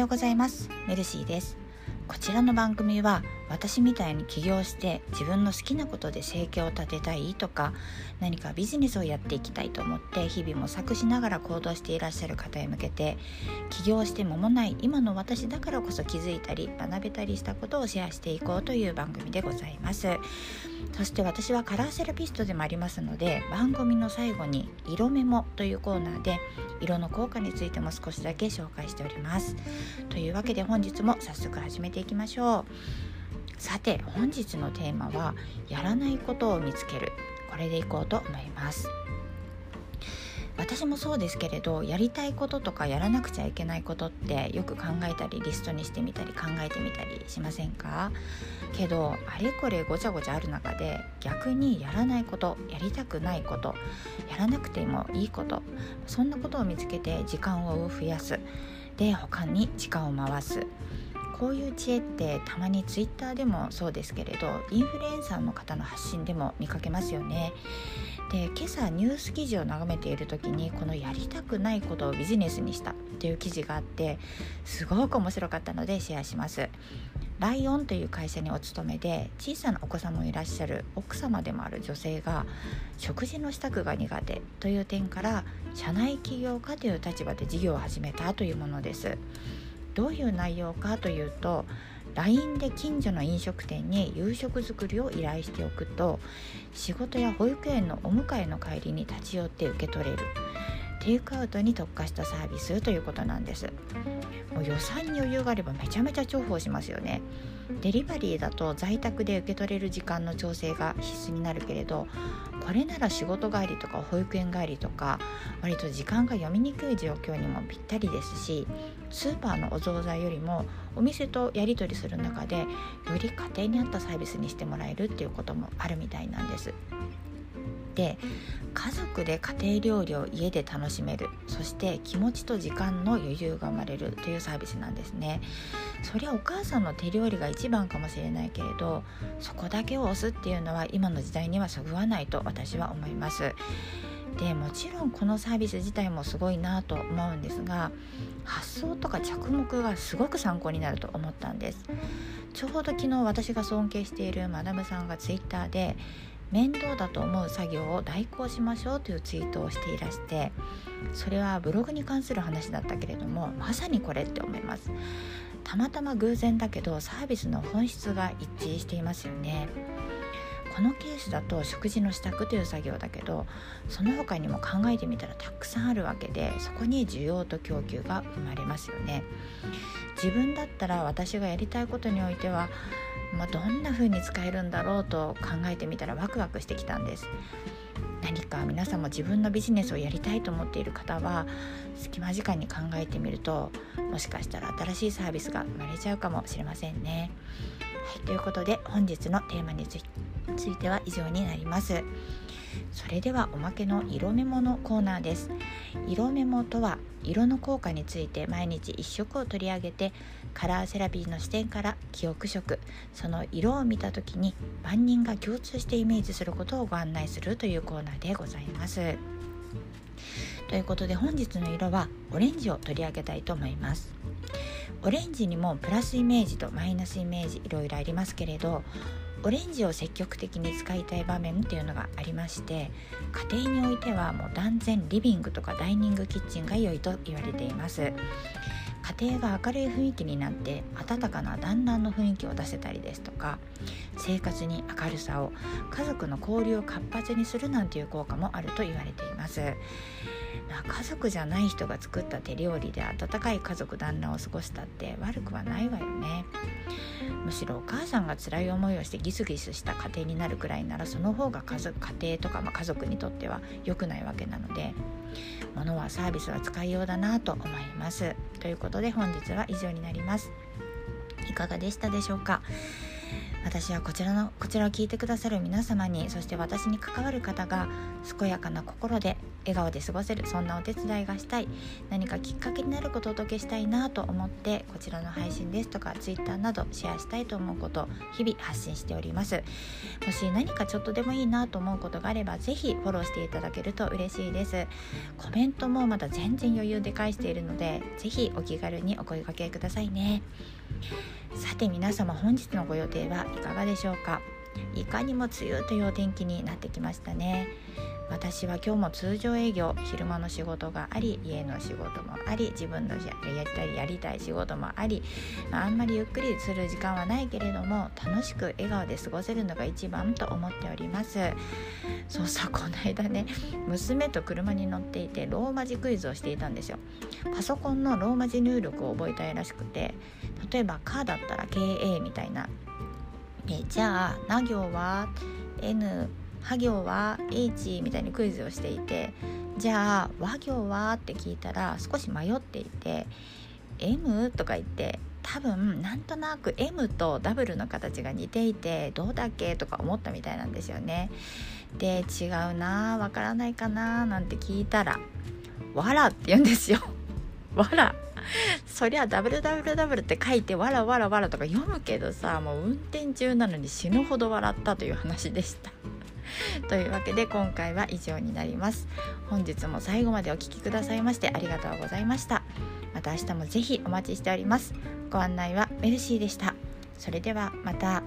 ようございます。メルシーです。こちらの番組は私みたいに起業して自分の好きなことで生計を立てたいとか何かビジネスをやっていきたいと思って日々模索しながら行動していらっしゃる方へ向けて起業して間もない今の私だからこそ気づいたり学べたりしたことをシェアしていこうという番組でございます。そして私はカラーセラピストでもありますので番組の最後に色メモというコーナーで色の効果についても少しだけ紹介しております。というわけで本日も早速始めていきましょう。さて本日のテーマはやらないことを見つける。これでいこうと思います。私もそうですけれどやりたいこととかやらなくちゃいけないことってよく考えたりリストにしてみたり考えてみたりしませんか？けどあれこれごちゃごちゃある中で逆にやらないことやりたくないことやらなくてもいいことそんなことを見つけて時間を増やす。で他に時間を回す。こういう知恵ってたまにツイッターでもそうですけれどインフルエンサーの方の発信でも見かけますよね。で今朝ニュース記事を眺めている時にこのやりたくないことをビジネスにしたっていう記事があってすごく面白かったのでシェアします。ライオンという会社にお勤めで小さなお子様もいらっしゃる奥様でもある女性が食事の支度が苦手という点から社内起業家という立場で事業を始めたというものです。どういう内容かというと LINE で近所の飲食店に夕食作りを依頼しておくと仕事や保育園のお迎えの帰りに立ち寄って受け取れる。テイクアウトに特化したサービスということなんですもう予算に余裕があればめちゃめちゃ重宝しますよねデリバリーだと在宅で受け取れる時間の調整が必須になるけれどこれなら仕事帰りとか保育園帰りとか割と時間が読みにくい状況にもぴったりですしスーパーのお惣菜よりもお店とやり取りする中でより家庭に合ったサービスにしてもらえるっていうこともあるみたいなんです。で家族で家庭料理を家で楽しめるそして気持ちと時間の余裕が生まれるというサービスなんですね。そりゃお母さんの手料理が一番かもしれないけれどそこだけを押すっていうのは今の時代にはそぐわないと私は思います。でもちろんこのサービス自体もすごいなと思うんですが発想とか着目がすごく参考になると思ったんです。ちょうど昨日私が尊敬しているマダムさんがツイッターで面倒だと思う作業を代行しましょうというツイートをしていらしてそれはブログに関する話だったけれどもまさにこれって思います。たまたま偶然だけどサービスの本質が一致していますよね。このケースだと食事の支度という作業だけどその他にも考えてみたらたくさんあるわけでそこに需要と供給が生まれますよね。自分だったら私がやりたいことにおいてはまあ、どんな風に使えるんだろうと考えてみたらワクワクしてきたんです何か皆さんも自分のビジネスをやりたいと思っている方は隙間時間に考えてみるともしかしたら新しいサービスが生まれちゃうかもしれませんね。ということで本日のテーマについては以上になります。それではおまけの色メモのコーナーです。色メモとは色の効果について毎日1色を取り上げてカラーセラピーの視点から記憶色。その色を見た時に万人が共通してイメージすることをご案内するというコーナーでございます。ということで本日の色はオレンジを取り上げたいと思います。オレンジにもプラスイメージとマイナスイメージいろいろありますけれどオレンジを積極的に使いたい場面っていうのがありまして家庭においてはもう断然リビングとかダイニングキッチンが良いと言われています。家庭が明るい雰囲気になって温かな団らんの雰囲気を出せたりですとか生活に明るさを家族の交流を活発にするなんていう効果もあると言われています。家族じゃない人が作った手料理で温かい家族団らんを過ごしたって悪くはないわよね。むしろお母さんが辛い思いをしてギスギスした家庭になるくらいならその方が家族家庭とか、まあ、家族にとっては良くないわけなので物はサービスは使いようだなと思います。ということで本日は以上になります。いかがでしたでしょうか？私はこちらのこちらを聞いてくださる皆様にそして私に関わる方が健やかな心で笑顔で過ごせるそんなお手伝いがしたい何かきっかけになることをお届けしたいなと思ってこちらの配信ですとか Twitter などシェアしたいと思うことを日々発信しております。もし何かちょっとでもいいなと思うことがあれば是非フォローしていただけると嬉しいです。コメントもまだ全然余裕で返しているので是非お気軽にお声掛けくださいね。さて皆様本日のご予定はいかがでしょうか？いかにも梅雨というお天気になってきましたね。私は今日も通常営業昼間の仕事があり家の仕事もあり自分のやりたいやりたい仕事もあり、まあ、あんまりゆっくりする時間はないけれども楽しく笑顔で過ごせるのが一番と思っております。そうそうこの間ね娘と車に乗っていてローマ字クイズをしていたんですよ。パソコンのローマ字入力を覚えたいらしくて例えば「か」だったら「KA」みたいな。えじゃあ「な行は N」は行は H みたいにクイズをしていてじゃあ和行は？って聞いたら少し迷っていて M とか言って多分なんとなく M と W の形が似ていてどうだっけ？とか思ったみたいなんですよね。で違うなわからないかななんて聞いたら「わら」って言うんですよ。わらそりゃ WWW って書いてわらわらわらとか読むけどさもう運転中なのに死ぬほど笑ったという話でした。というわけで今回は以上になります。本日も最後までお聴きくださいましてありがとうございました。また明日もぜひお待ちしております。ご案内はメルシーでした。それではまた。